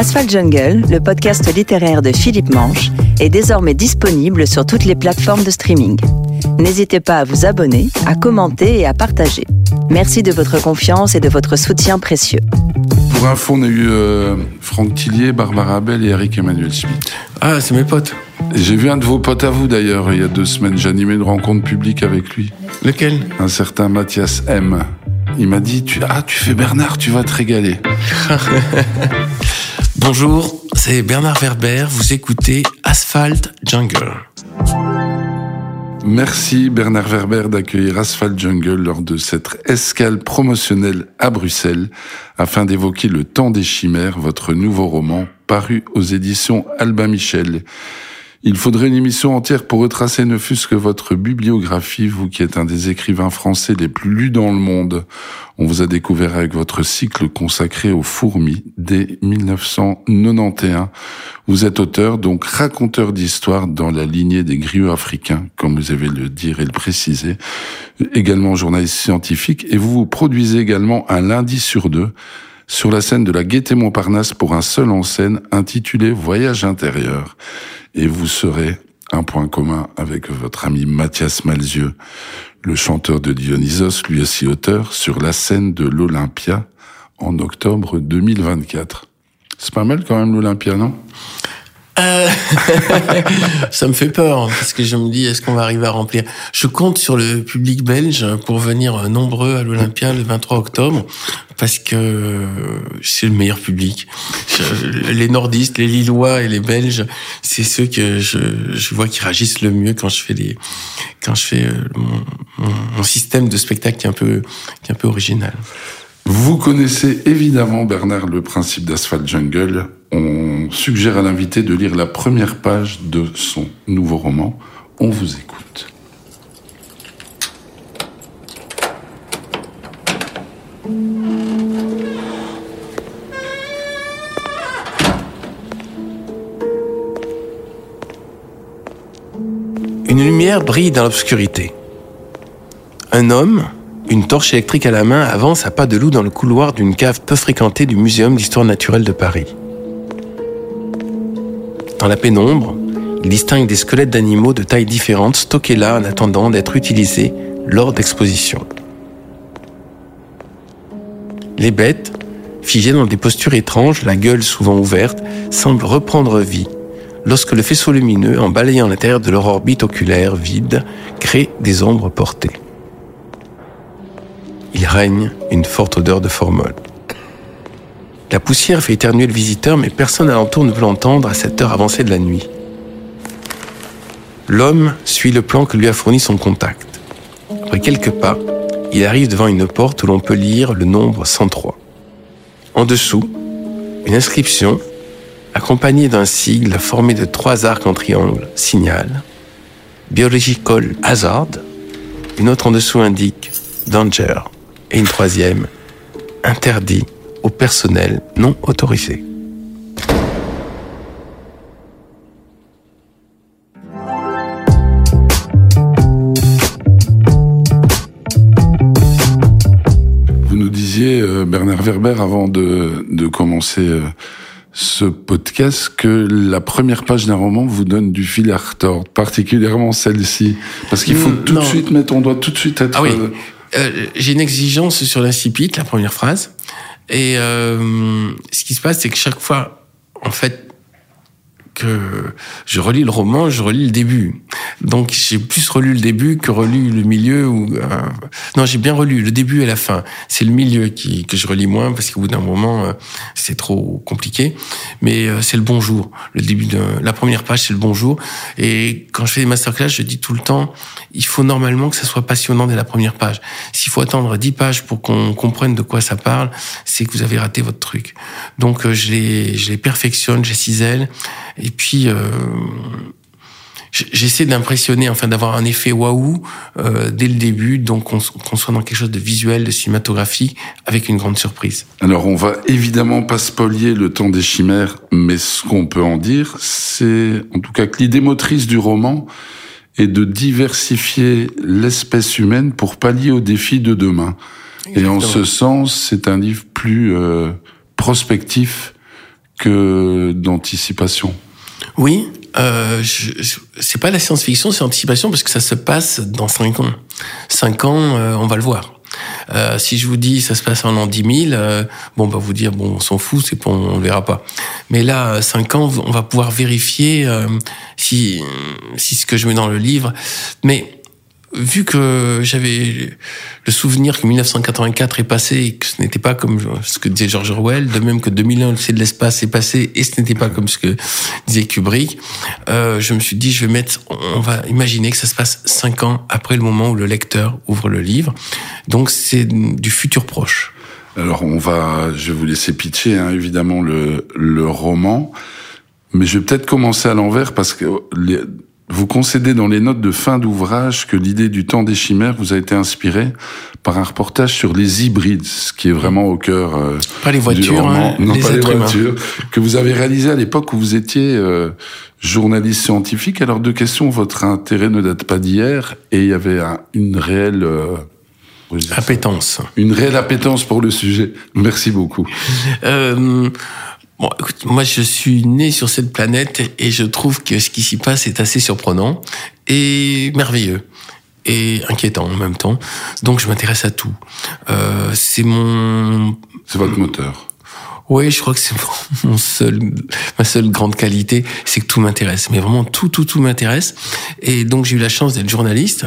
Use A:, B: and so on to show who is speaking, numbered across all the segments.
A: Asphalt Jungle, le podcast littéraire de Philippe Manche, est désormais disponible sur toutes les plateformes de streaming. N'hésitez pas à vous abonner, à commenter et à partager. Merci de votre confiance et de votre soutien précieux.
B: Pour info, on a eu euh, Franck Tillier, Barbara Abel et Eric Emmanuel Schmitt.
C: Ah, c'est mes potes.
B: J'ai vu un de vos potes à vous d'ailleurs il y a deux semaines. J'ai animé une rencontre publique avec lui.
C: Lequel?
B: Un certain Mathias M. Il m'a dit tu, Ah, tu fais Bernard, tu vas te régaler.
C: Bonjour, c'est Bernard Werber. Vous écoutez Asphalt Jungle.
B: Merci Bernard Werber d'accueillir Asphalt Jungle lors de cette escale promotionnelle à Bruxelles afin d'évoquer Le Temps des Chimères, votre nouveau roman paru aux éditions Albin Michel. Il faudrait une émission entière pour retracer ne fût-ce que votre bibliographie, vous qui êtes un des écrivains français les plus lus dans le monde. On vous a découvert avec votre cycle consacré aux fourmis dès 1991. Vous êtes auteur, donc raconteur d'histoire dans la lignée des griots africains, comme vous avez le dire et le préciser, également journaliste scientifique, et vous vous produisez également un lundi sur deux sur la scène de la Gaîté Montparnasse pour un seul en scène intitulé Voyage intérieur. Et vous serez un point commun avec votre ami Mathias Malzieux, le chanteur de Dionysos, lui aussi auteur, sur la scène de l'Olympia en octobre 2024. C'est pas mal quand même l'Olympia, non?
C: Euh... ça me fait peur parce que je me dis est-ce qu'on va arriver à remplir? Je compte sur le public belge pour venir nombreux à l'Olympia le 23 octobre parce que c'est le meilleur public. Les nordistes, les lillois et les belges, c'est ceux que je, vois qui réagissent le mieux quand je fais les quand je fais euh, mon, mon, mon système de spectacle qui est un peu qui est un peu original.
B: Vous connaissez évidemment, Bernard, le principe d'Asphalt Jungle. On suggère à l'invité de lire la première page de son nouveau roman. On vous écoute.
C: Une lumière brille dans l'obscurité. Un homme, une torche électrique à la main, avance à pas de loup dans le couloir d'une cave peu fréquentée du Muséum d'histoire naturelle de Paris. Dans la pénombre, il distingue des squelettes d'animaux de tailles différentes stockés là en attendant d'être utilisés lors d'expositions. Les bêtes, figées dans des postures étranges, la gueule souvent ouverte, semblent reprendre vie lorsque le faisceau lumineux, en balayant l'intérieur de leur orbite oculaire vide, crée des ombres portées règne une forte odeur de formol. La poussière fait éternuer le visiteur, mais personne alentour ne veut l'entendre à cette heure avancée de la nuit. L'homme suit le plan que lui a fourni son contact. Après quelques pas, il arrive devant une porte où l'on peut lire le nombre 103. En dessous, une inscription accompagnée d'un sigle formé de trois arcs en triangle signale Biological Hazard. Une autre en dessous indique Danger et une troisième, interdit au personnel non autorisé.
B: Vous nous disiez, euh, Bernard Werber, avant de, de commencer euh, ce podcast, que la première page d'un roman vous donne du fil à retordre, particulièrement celle-ci. Parce qu'il faut tout
C: non.
B: de suite mettre, on doit tout de suite être...
C: Ah oui.
B: euh,
C: Euh, j'ai une exigence sur l'incipit, la première phrase. Et euh, ce qui se passe, c'est que chaque fois, en fait, que je relis le roman, je relis le début. Donc j'ai plus relu le début que relu le milieu. Ou euh... non, j'ai bien relu le début et la fin. C'est le milieu qui que je relis moins parce qu'au bout d'un moment, euh, c'est trop compliqué. Mais euh, c'est le bonjour. Le début de la première page, c'est le bonjour. Et quand je fais des masterclass, je dis tout le temps, il faut normalement que ça soit passionnant dès la première page. S'il faut attendre dix pages pour qu'on comprenne de quoi ça parle, c'est que vous avez raté votre truc. Donc euh, je les je les perfectionne, je les. Et puis, euh, j'essaie d'impressionner, enfin d'avoir un effet waouh euh, dès le début, donc qu'on soit dans quelque chose de visuel, de cinématographique, avec une grande surprise.
B: Alors, on va évidemment pas spolier le temps des chimères, mais ce qu'on peut en dire, c'est en tout cas que l'idée motrice du roman est de diversifier l'espèce humaine pour pallier aux défis de demain. Et en ce sens, c'est un livre plus euh, prospectif que d'anticipation.
C: Oui, euh, c'est pas la science-fiction, c'est l'anticipation parce que ça se passe dans cinq ans. Cinq ans, euh, on va le voir. Euh, si je vous dis ça se passe en l'an 10 000, euh, bon, on va vous dire bon, on s'en fout, c'est bon, on le verra pas. Mais là, cinq ans, on va pouvoir vérifier euh, si si ce que je mets dans le livre. Mais vu que j'avais le souvenir que 1984 est passé et que ce n'était pas comme ce que disait George Orwell, de même que 2001, c'est de l'espace est passé et ce n'était pas comme ce que disait Kubrick, euh, je me suis dit, je vais mettre, on va imaginer que ça se passe cinq ans après le moment où le lecteur ouvre le livre. Donc c'est du futur proche.
B: Alors on va, je vais vous laisser pitcher hein, évidemment le, le roman, mais je vais peut-être commencer à l'envers parce que les, vous concédez dans les notes de fin d'ouvrage que l'idée du temps des chimères vous a été inspirée par un reportage sur les hybrides, ce qui est vraiment au cœur
C: euh, pas les voitures, hein,
B: non pas les voitures, que vous avez réalisé à l'époque où vous étiez euh, journaliste scientifique. Alors deux questions, votre intérêt ne date pas d'hier et il y avait une réelle euh,
C: appétence,
B: une réelle appétence pour le sujet. Merci beaucoup.
C: Bon, écoute, moi je suis né sur cette planète et je trouve que ce qui s'y passe est assez surprenant et merveilleux et inquiétant en même temps. Donc je m'intéresse à tout. Euh, c'est mon...
B: C'est votre moteur.
C: Oui, je crois que c'est mon seul, ma seule grande qualité, c'est que tout m'intéresse. Mais vraiment, tout, tout, tout m'intéresse. Et donc, j'ai eu la chance d'être journaliste.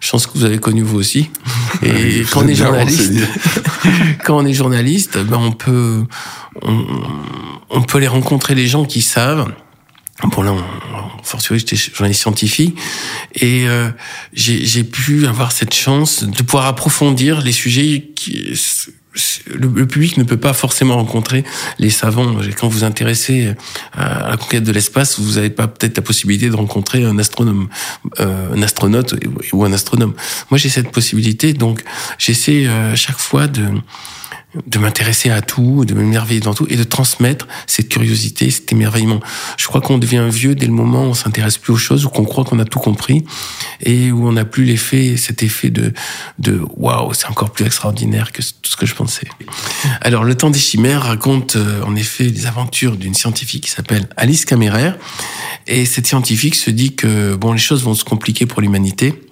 C: Chance que vous avez connu vous aussi. Et quand on est journaliste, quand on est journaliste, ben, on peut, on, on peut aller rencontrer les gens qui savent. Bon là, forcément, j'étais journaliste scientifique et euh, j'ai pu avoir cette chance de pouvoir approfondir les sujets qui le, public ne peut pas forcément rencontrer les savants. Quand vous intéressez à la conquête de l'espace, vous n'avez pas peut-être la possibilité de rencontrer un astronome, euh, un astronaute ou un astronome. Moi, j'ai cette possibilité, donc j'essaie euh, chaque fois de de m'intéresser à tout, de m'émerveiller dans tout et de transmettre cette curiosité, cet émerveillement. Je crois qu'on devient vieux dès le moment où on s'intéresse plus aux choses, où qu'on croit qu'on a tout compris et où on n'a plus l'effet, cet effet de, de waouh, c'est encore plus extraordinaire que tout ce que je pensais. Alors, Le Temps des Chimères raconte euh, en effet les aventures d'une scientifique qui s'appelle Alice Camérer et cette scientifique se dit que bon, les choses vont se compliquer pour l'humanité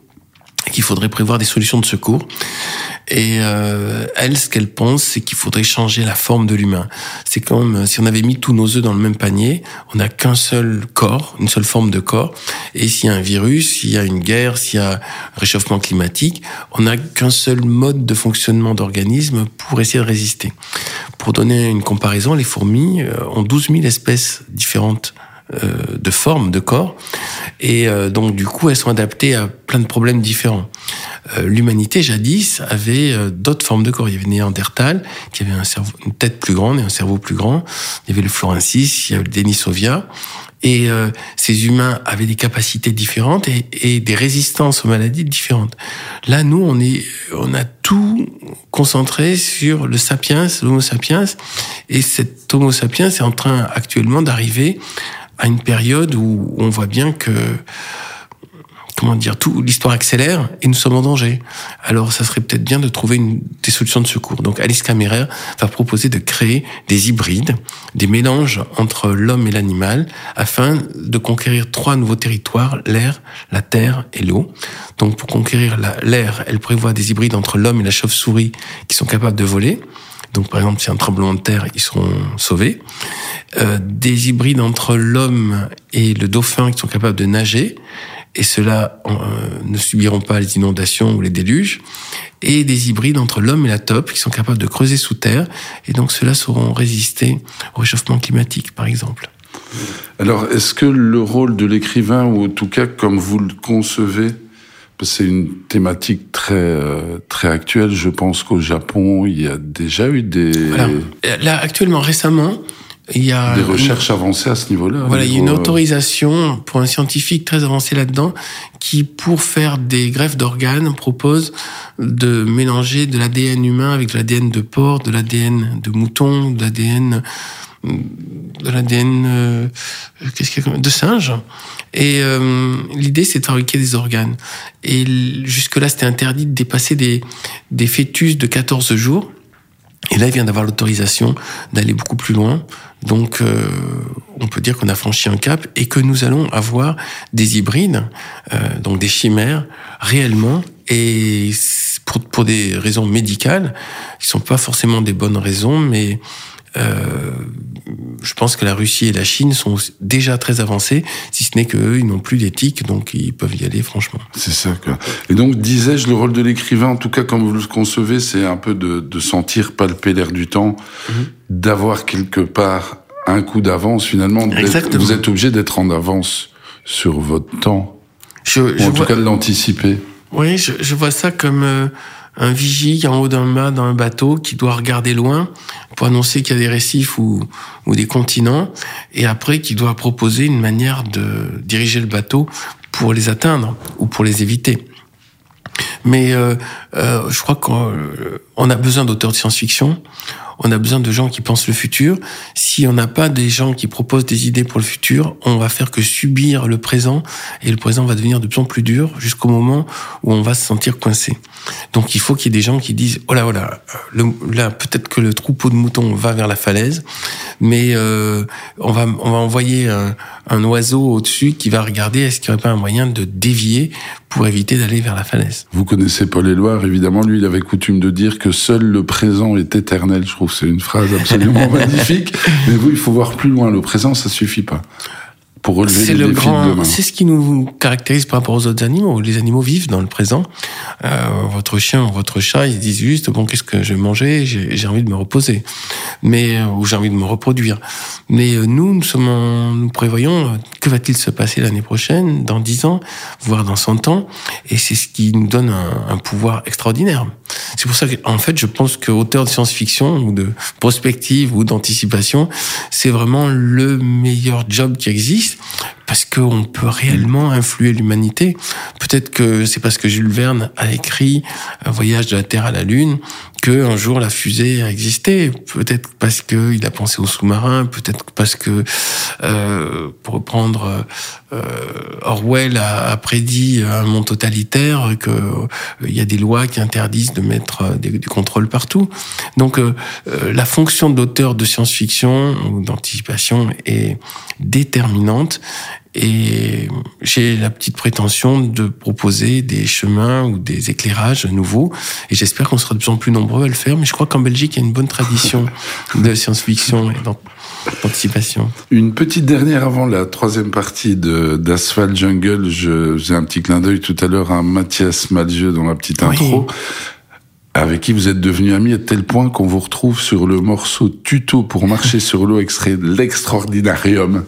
C: qu'il faudrait prévoir des solutions de secours. Et euh, elle, ce qu'elle pense, c'est qu'il faudrait changer la forme de l'humain. C'est comme euh, si on avait mis tous nos œufs dans le même panier, on n'a qu'un seul corps, une seule forme de corps. Et s'il y a un virus, s'il y a une guerre, s'il y a un réchauffement climatique, on n'a qu'un seul mode de fonctionnement d'organisme pour essayer de résister. Pour donner une comparaison, les fourmis euh, ont 12 000 espèces différentes de formes de corps. Et euh, donc, du coup, elles sont adaptées à plein de problèmes différents. Euh, l'humanité, jadis, avait d'autres formes de corps. Il y avait Néandertal, qui avait un cerveau, une tête plus grande et un cerveau plus grand. Il y avait le Florensis, il y avait le Denisovia. Et ces humains avaient des capacités différentes et, et, des résistances aux maladies différentes. Là, nous, on est, on a tout concentré sur le sapiens, l'Homo sapiens, et cet Homo sapiens est en train actuellement d'arriver à une période où on voit bien que comment dire, tout l'histoire accélère et nous sommes en danger. Alors, ça serait peut-être bien de trouver une, des solutions de secours. Donc, Alice Caméra va proposer de créer des hybrides, des mélanges entre l'homme et l'animal, afin de conquérir trois nouveaux territoires l'air, la terre et l'eau. Donc, pour conquérir l'air, elle prévoit des hybrides entre l'homme et la chauve-souris qui sont capables de voler. Donc, par exemple, a un tremblement de terre, ils seront sauvés. Euh, des hybrides entre l'homme et le dauphin qui sont capables de nager, et ceux-là euh, ne subiront pas les inondations ou les déluges. Et des hybrides entre l'homme et la taupe qui sont capables de creuser sous terre, et donc ceux-là sauront résister au réchauffement climatique, par exemple.
B: Alors, est-ce que le rôle de l'écrivain, ou en tout cas comme vous le concevez, c'est une thématique très euh, très actuelle. Je pense qu'au Japon, il y a déjà eu des
C: là actuellement récemment, il y a
B: des recherches avancées à ce niveau-là.
C: Voilà, il y a une euh, autorisation pour un scientifique très avancé là-dedans qui, pour faire des greffes d'organes, propose de mélanger de l'ADN humain avec de l'ADN de porc, de l'ADN de mouton, de l'ADN de l'ADN euh, de singe et euh, l'idée c'est de fabriquer des organes et jusque là c'était interdit de dépasser des des fœtus de 14 jours Et là, il vient d'avoir l'autorisation d'aller beaucoup plus loin. Donc, euh, on peut dire qu'on a franchi un cap et que nous allons avoir des hybrides, euh, donc des chimères, réellement, et pour, pour des raisons médicales, qui sont pas forcément des bonnes raisons, mais je pense que la Russie et la Chine sont déjà très avancés, si ce n'est qu'eux, ils n'ont plus d'éthique, donc ils peuvent y aller franchement.
B: C'est ça. Quoi. Et donc, disais-je, le rôle de l'écrivain, en tout cas comme vous le concevez, c'est un peu de, de sentir palper l'air du temps, mm-hmm. d'avoir quelque part un coup d'avance finalement. Vous êtes obligé d'être en avance sur votre temps. Je, ou en tout cas de l'anticiper.
C: Oui, je, je, vois ça comme... Euh, un vigie en haut d'un mât dans un bateau qui doit regarder loin pour annoncer qu'il y a des récifs ou, des continents, et après qui doit proposer une manière de diriger le bateau pour les atteindre ou pour les éviter. Mais euh, euh, je crois qu'on a besoin d'auteurs de science-fiction, on a besoin de gens qui pensent le futur. Si on n'a pas des gens qui proposent des idées pour le futur, on va faire que subir le présent et le présent va devenir de plus en plus dur jusqu'au moment où on va se sentir coincé. Donc il faut qu'il y ait des gens qui disent oh là oh là, là peut-être que le troupeau de moutons va vers la falaise, mais euh, on va on va envoyer un, un oiseau au-dessus qui va regarder est-ce qu'il n'y aurait pas un moyen de dévier pour éviter d'aller vers la falaise.
B: Vous connaissez Paul Éluard, évidemment, lui il avait coutume de dire que seul le présent est éternel. Je trouve que c'est une phrase absolument magnifique. Mais vous, il faut voir plus loin. Le présent, ça suffit pas pour relever les le défis grand, de demain.
C: C'est ce qui nous caractérise par rapport aux autres animaux. Les animaux vivent dans le présent. Euh, votre chien, votre chat, ils disent juste bon, qu'est-ce que je vais manger? J'ai envie de me reposer, mais euh, ou j'ai envie de me reproduire. Mais euh, nous, nous sommes, en, nous prévoyons euh, que va-t-il se passer l'année prochaine, dans 10 ans, voire dans 100 ans, et c'est ce qui nous donne un, un pouvoir extraordinaire. C'est pour ça qu'en fait, je pense que auteur de science-fiction ou de prospective ou d'anticipation, c'est vraiment le meilleur job qui existe parce qu'on peut réellement influer l'humanité. Peut-être que c'est parce que Jules Verne a écrit Un voyage de la Terre à la Lune que un jour la fusée a existé. Peut-être parce que il a pensé aux sous-marins. Peut-être parce que, euh, pour reprendre euh, Orwell a, prédit un monde totalitaire, que euh, il y a des lois qui interdisent de mettre des, des contrôles partout. Donc euh, euh, la fonction d'auteur de science-fiction ou d'anticipation est déterminante et j'ai la petite prétention de proposer des chemins ou des éclairages nouveaux. Et j'espère qu'on sera de plus en plus nombreux à le faire. Mais je crois qu'en Belgique, il y a une bonne tradition de science-fiction et d'anticipation.
B: Une petite dernière avant la troisième partie de d'Asphalt Jungle. Je faisais un petit clin d'œil tout à l'heure à Mathias Malzieu dans la petite intro. avec qui vous êtes devenu ami à tel point qu'on vous retrouve sur le morceau Tuto pour marcher sur l'eau extrait de l'extraordinarium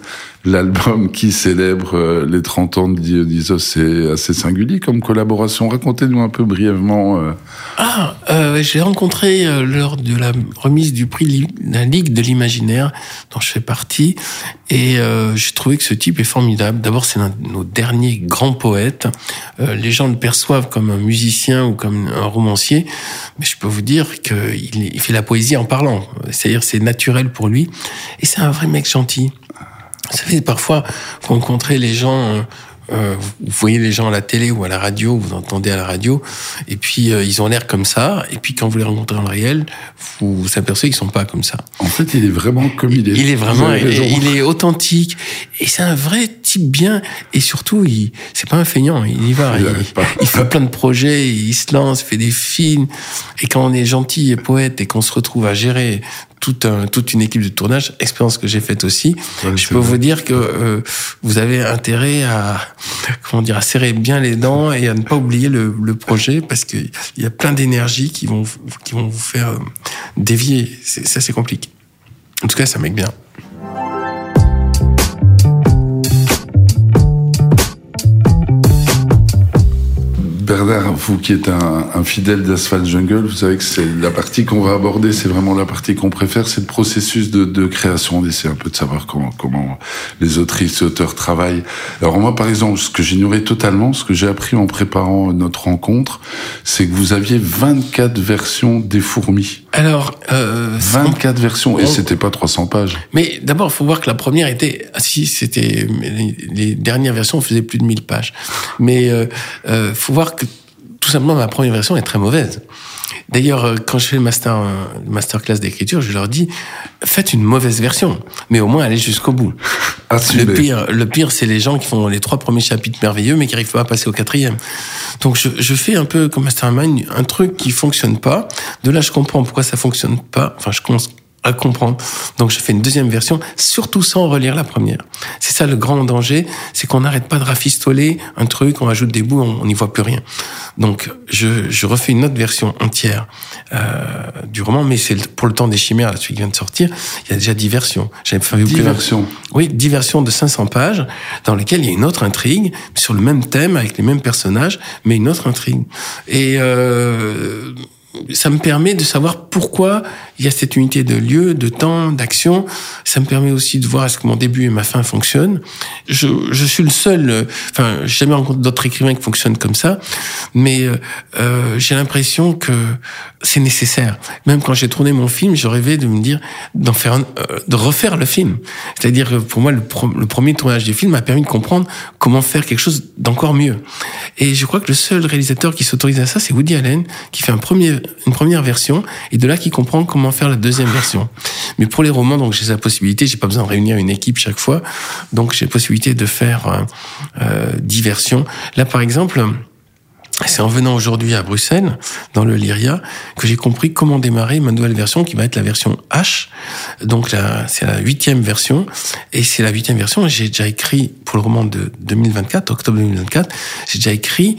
B: l'album qui célèbre euh, les 30 ans de Dionysos. C'est assez singulier comme collaboration. Racontez-nous un peu brièvement. Euh.
C: Ah, euh, j'ai rencontré euh, lors de la remise du prix de la Ligue de l'Imaginaire, dont je fais partie, et j'ai trouvé que ce type est formidable. D'abord, c'est l'un de nos derniers grands poètes. les gens le perçoivent comme un musicien ou comme un romancier, mais je peux vous dire qu'il il fait la poésie en parlant. C'est-à-dire, c'est naturel pour lui, et c'est un vrai mec gentil. Vous savez, parfois, vous rencontrez les gens euh, vous voyez les gens à la télé ou à la radio, vous entendez à la radio, et puis euh, ils ont l'air comme ça, et puis quand vous les rencontrez dans le réel, vous vous apercevez qu'ils sont pas comme ça.
B: En fait, il est vraiment comme il est.
C: Il est vraiment, il est authentique, et c'est un vrai type bien, et surtout, il c'est pas un feignant, il y va, il, il, fait plein de projets, il se lance, fait des films, et quand on est gentil et poète et qu'on se retrouve à gérer toute, un, toute une équipe de tournage, expérience que j'ai faite aussi. je peux vous dire que euh, vous avez intérêt à comment dire à serrer bien les dents et à ne pas oublier le, le projet parce qu'il y a plein d'énergie qui vont qui vont vous faire euh, dévier. C'est assez compliqué. En tout cas, ça m'aide bien.
B: Bernard, vous qui êtes un, un fidèle d'Asphalt Jungle, vous savez que c'est la partie qu'on va aborder, c'est vraiment la partie qu'on préfère, c'est le processus de, de création. On essaie un peu de savoir comment, comment les autrices et auteurs travaillent. Alors moi, par exemple, ce que j'ignorais totalement, ce que j'ai appris en préparant notre rencontre, c'est que vous aviez 24 versions des fourmis.
C: Alors,
B: euh, 24 versions, et c'était pas 300 pages.
C: Mais d'abord, il faut voir que la première était, ah, si c'était les, dernières versions faisaient plus de 1000 pages. Mais euh, euh faut voir que tout simplement, ma première version est très mauvaise. D'ailleurs, euh, quand je fais le master, euh, masterclass d'écriture, je leur dis faites une mauvaise version, mais au moins allez jusqu'au bout. Le pire, le pire, c'est les gens qui font les trois premiers chapitres merveilleux, mais qui n'arrivent pas à passer au quatrième. Donc, je, je fais un peu comme mastermind un truc qui fonctionne pas. De là, je comprends pourquoi ça fonctionne pas. Enfin, je à comprendre. Donc je fais une deuxième version, surtout sans relire la première. C'est ça le grand danger, c'est qu'on n'arrête pas de rafistoler un truc, on ajoute des bouts, on n'y voit plus rien. Donc je, je, refais une autre version entière euh, du roman, mais c'est pour le temps des chimères, celui qui vient de sortir, il y a déjà dix versions.
B: J'avais fait dix versions.
C: Oui, dix versions de 500 pages dans lesquelles il y a une autre intrigue sur le même thème avec les mêmes personnages, mais une autre intrigue. Et euh, ça me permet de savoir pourquoi il y a cette unité de lieu, de temps, d'action. Ça me permet aussi de voir est-ce que mon début et ma fin fonctionnent. Je, je suis le seul, euh, enfin, j'ai jamais rencontré d'autres écrivains qui fonctionnent comme ça, mais euh, euh, j'ai l'impression que c'est nécessaire. Même quand j'ai tourné mon film, je rêvais de me dire d'en faire, euh, de refaire le film. C'est-à-dire que pour moi, le, premier tournage du film m'a permis de comprendre comment faire quelque chose d'encore mieux. Et je crois que le seul réalisateur qui s'autorise à ça, c'est Woody Allen, qui fait un premier, une première version, et de là qui comprend comment faire la deuxième version. Mais pour les romans, donc j'ai la possibilité, j'ai pas besoin de réunir une équipe chaque fois, donc j'ai la possibilité de faire euh, euh dix versions. Là, par exemple. C'est en venant aujourd'hui à Bruxelles, dans le Lyria, que j'ai compris comment démarrer ma nouvelle version, qui va être la version H. Donc là, c'est la huitième version, et c'est la huitième version. J'ai déjà écrit pour le roman de 2024, octobre 2024, j'ai déjà écrit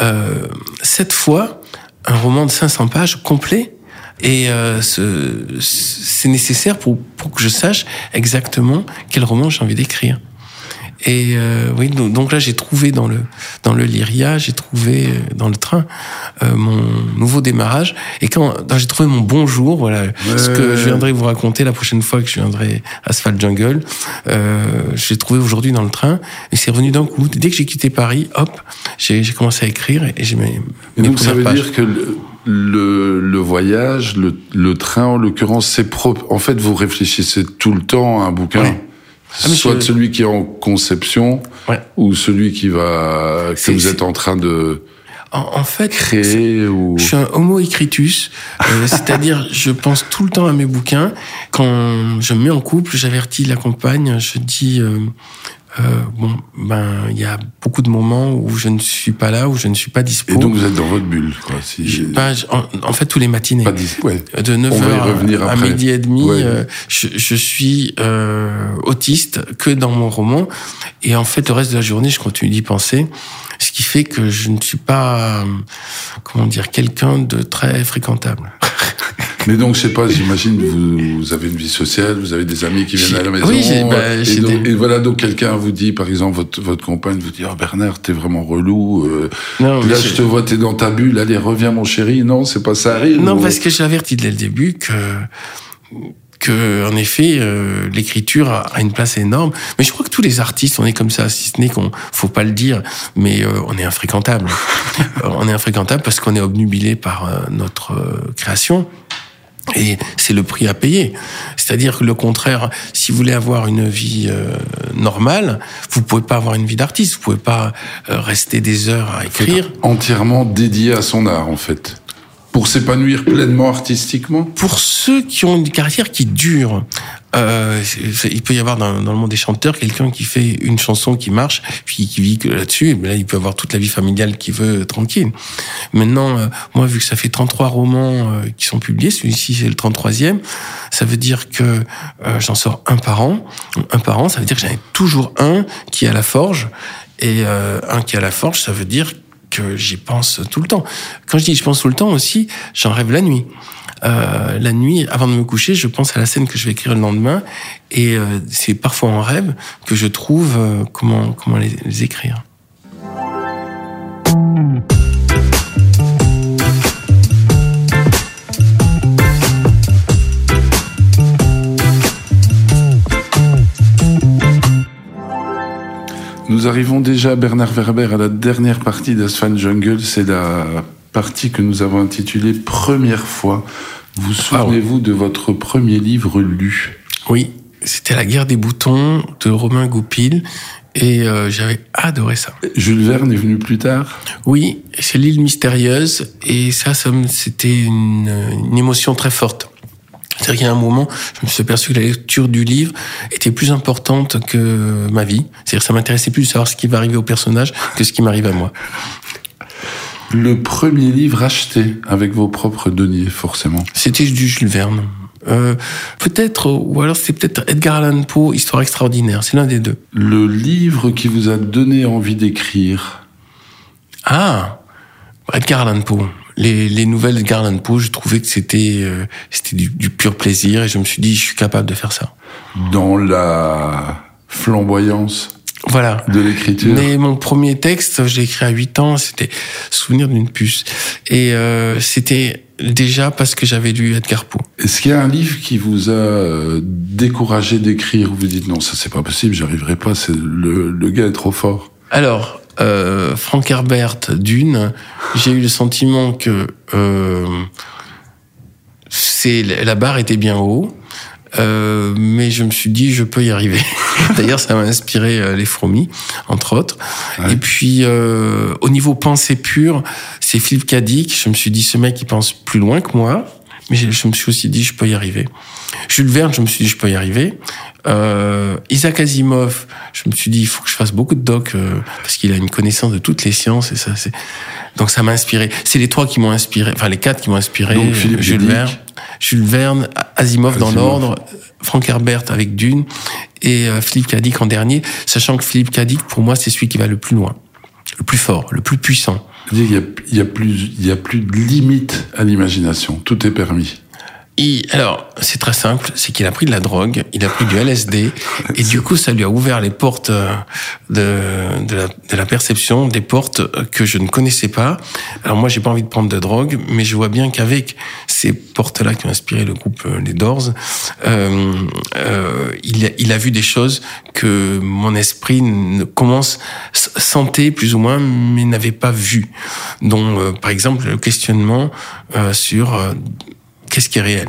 C: euh, sept fois un roman de 500 pages complet et euh, c'est nécessaire pour, pour que je sache exactement quel roman j'ai envie d'écrire. Et euh, oui, donc là j'ai trouvé dans le dans le Lyria, j'ai trouvé euh, dans le train euh, mon nouveau démarrage. Et quand j'ai trouvé mon bonjour, voilà, ce que je viendrai vous raconter la prochaine fois que je viendrai à Asphalt Jungle, euh, j'ai trouvé aujourd'hui dans le train et c'est revenu d'un coup. Dès que j'ai quitté Paris, hop, j'ai commencé à écrire et j'ai mes,
B: mes Donc ça veut dire que le le, le voyage, le, le, train en l'occurrence, c'est propre. En fait, vous réfléchissez tout le temps à un bouquin. Ah, Soit celui qui est en conception, ou celui qui va que vous êtes en train de
C: en, fait,
B: créer ou...
C: je suis un homo ecritus, euh, c'est-à-dire je pense tout le temps à mes bouquins. Quand je me mets en couple, j'avertis la compagne, je dis euh, euh, bon, ben, il y a beaucoup de moments où je ne suis pas là, où je ne suis pas dispo.
B: Et donc vous êtes dans votre bulle, quoi. Si...
C: Ben, en, fait, tous les matinées.
B: Pas
C: ouais. De 9h à, midi et demi, euh, je, je, suis euh, autiste que dans mon roman. Et en fait, le reste de la journée, je continue d'y penser. Ce qui fait que je ne suis pas, comment dire, quelqu'un de très fréquentable.
B: Mais donc, je sais pas, j'imagine vous, vous avez une vie sociale, vous avez des amis qui viennent à la maison.
C: Oui, bah,
B: et, donc, et, voilà, donc quelqu'un vous dit, par exemple, votre, votre compagne vous dit, oh Bernard, t'es vraiment relou. Euh, non, là, je te vois, t'es dans ta bulle, allez, reviens mon chéri. Non, c'est pas ça arrive.
C: Non, parce que j'ai averti dès le début que que en effet euh, l'écriture a une place énorme mais je crois que tous les artistes on est comme ça si ce n'est qu'on faut pas le dire mais euh, on est infréquentable on est infréquentable parce qu'on est obnubilé par euh, notre création et c'est le prix à payer. C'est-à-dire que le contraire, si vous voulez avoir une vie euh, normale, vous pouvez pas avoir une vie d'artiste. Vous pouvez pas euh, rester des heures à écrire.
B: Entièrement dédié à son art, en fait. Pour s'épanouir pleinement artistiquement
C: Pour ceux qui ont une carrière qui dure, euh, il peut y avoir dans, le monde des chanteurs quelqu'un qui fait une chanson qui marche, puis qui vit là-dessus. Mais là, il peut avoir toute la vie familiale qu'il veut tranquille. Maintenant, euh, moi, vu que ça fait 33 romans euh, qui sont publiés, celui-ci c'est le 33e, ça veut dire que euh, j'en sors un par an. Un par an, ça veut dire que j'en ai toujours un qui est à la forge. Et un qui est à la forge, ça veut dire que j'y pense tout le temps. Quand je dis je pense tout le temps aussi, j'en rêve la nuit. Euh, la nuit, avant de me coucher, je pense à la scène que je vais écrire le lendemain, et euh, c'est parfois en rêve que je trouve euh, comment comment les écrire.
B: Nous arrivons déjà, Bernard Werber, à la dernière partie d'Asphalt Jungle. C'est la partie que nous avons intitulée Première fois. Vous ah souvenez-vous de votre premier livre lu?
C: Oui, c'était La guerre des boutons de Romain Goupil. Et euh, j'avais adoré ça.
B: Jules Verne est venu plus tard?
C: Oui, c'est l'île mystérieuse. Et ça, ça c'était une, une émotion très forte. C'est-à-dire qu'il y a un moment, je me suis aperçu que la lecture du livre était plus importante que ma vie. C'est-à-dire que ça m'intéressait plus de savoir ce qui va arriver au personnage que ce qui m'arrive à moi.
B: Le premier livre acheté avec vos propres deniers, forcément.
C: C'était du Jules Verne. Euh, peut-être, ou alors c'est peut-être Edgar Allan Poe, Histoire extraordinaire. C'est l'un des deux.
B: Le livre qui vous a donné envie d'écrire.
C: Ah, Edgar Allan Poe. Les, les nouvelles d'Edgar Allan Poe, je trouvais que c'était euh, c'était du, du pur plaisir et je me suis dit, je suis capable de faire ça.
B: dans la flamboyance
C: Voilà.
B: de l'écriture.
C: Mais mon premier texte, je l'ai écrit à 8 ans, c'était Souvenir d'une puce. Et euh, c'était déjà parce que j'avais lu Edgar Poe.
B: Est-ce qu'il y a un livre qui vous a euh, découragé d'écrire? Vous vous dites non, ça c'est pas possible, j'arriverai pas, c'est le, le gars est trop fort.
C: Alors, euh, Frank Herbert, Dune, j'ai eu le sentiment que euh, c'est la barre était bien haut, euh, mais je me suis dit je peux y arriver. D'ailleurs, ça m'a inspiré euh, les fourmis, entre autres.
B: Ouais.
C: Et puis, euh, au niveau pensée pure, c'est Philippe Cadic. Je me suis dit ce mec il pense plus loin que moi, mais je, me suis aussi dit je peux y arriver. Jules Verne, je me suis dit je peux y arriver. Euh, Isaac Asimov, je me suis dit il faut que je fasse beaucoup de docs euh, parce qu'il a une connaissance de toutes les sciences et ça c'est donc ça m'a inspiré. C'est les trois qui m'ont inspiré, enfin les quatre qui m'ont inspiré.
B: Donc, Philippe
C: Jules
B: Cadic.
C: Verne, Jules Verne, Asimov, dans l'ordre, Frank Herbert avec Dune et euh, Philippe Cadic en dernier, sachant que Philippe Cadic pour moi c'est celui qui va le plus loin, le plus fort, le plus puissant.
B: Il y a, y a plus, y a plus de limite à l'imagination. Tout est permis.
C: Il- alors, c'est très simple, c'est qu'il a pris de la drogue, il a pris du LSD, et du coup, ça lui a ouvert les portes euh, de, de, la, de la perception, des portes euh, que je ne connaissais pas. Alors moi, j'ai pas envie de prendre de drogue, mais je vois bien qu'avec ces portes-là qui ont inspiré le groupe euh, Les Doors, euh, euh, il, a, il a vu des choses que mon esprit commence sentait plus ou moins, mais n'avait pas vu. Dont, euh, par exemple, le questionnement sur qu'est-ce qui est réel?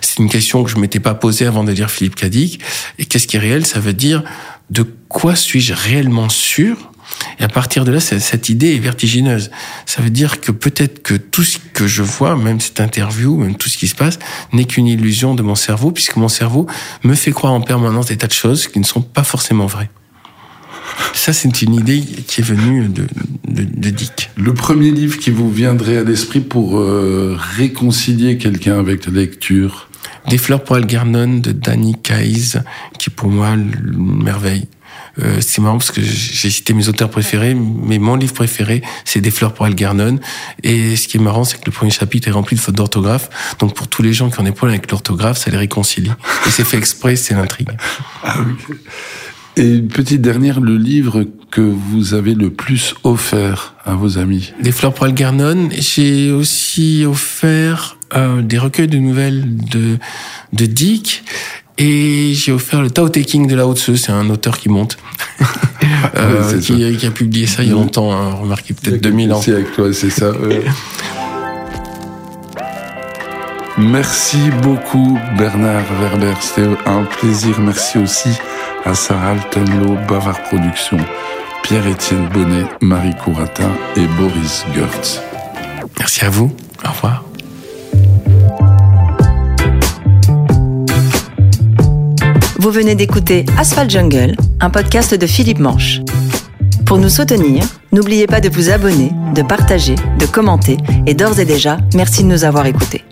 C: C'est une question que je m'étais pas posée avant de lire Philippe Cadic. Et qu'est-ce qui est réel? Ça veut dire de quoi suis-je réellement sûr? Et à partir de là, cette idée est vertigineuse. Ça veut dire que peut-être que tout ce que je vois, même cette interview, même tout ce qui se passe, n'est qu'une illusion de mon cerveau, puisque mon cerveau me fait croire en permanence des tas de choses qui ne sont pas forcément vraies. Ça, c'est une idée qui est venue de, de, de Dick.
B: Le premier livre qui vous viendrait à l'esprit pour euh, réconcilier quelqu'un avec la lecture
C: Des fleurs pour Algernon de Danny Kays, qui est pour moi une merveille. Euh, c'est marrant parce que j'ai cité mes auteurs préférés, mais mon livre préféré, c'est Des fleurs pour Algernon. Et ce qui est marrant, c'est que le premier chapitre est rempli de fautes d'orthographe. Donc pour tous les gens qui ont des problèmes avec l'orthographe, ça les réconcilie. Et c'est fait exprès, c'est l'intrigue.
B: Et une petite dernière, le livre que vous avez le plus offert à vos amis
C: Des fleurs pour Algernon. J'ai aussi offert euh, des recueils de nouvelles de, de Dick. Et j'ai offert le Tao Te King de Lao Tzu, c'est un auteur qui monte, euh,
B: Oui, c'est
C: qui, qui a publié ça il y a longtemps, hein, remarquez peut-être 2000 ans.
B: C'est avec toi, c'est ça. ouais. Merci beaucoup Bernard Werber, c'était un plaisir. Merci aussi à Sarah Altenlo, Bavard Productions, Pierre-Étienne Bonnet, Marie Couratin et Boris Goertz.
C: Merci à vous. Au revoir.
A: Vous venez d'écouter Asphalt Jungle, un podcast de Philippe Manche. Pour nous soutenir, n'oubliez pas de vous abonner, de partager, de commenter et d'ores et déjà, merci de nous avoir écoutés.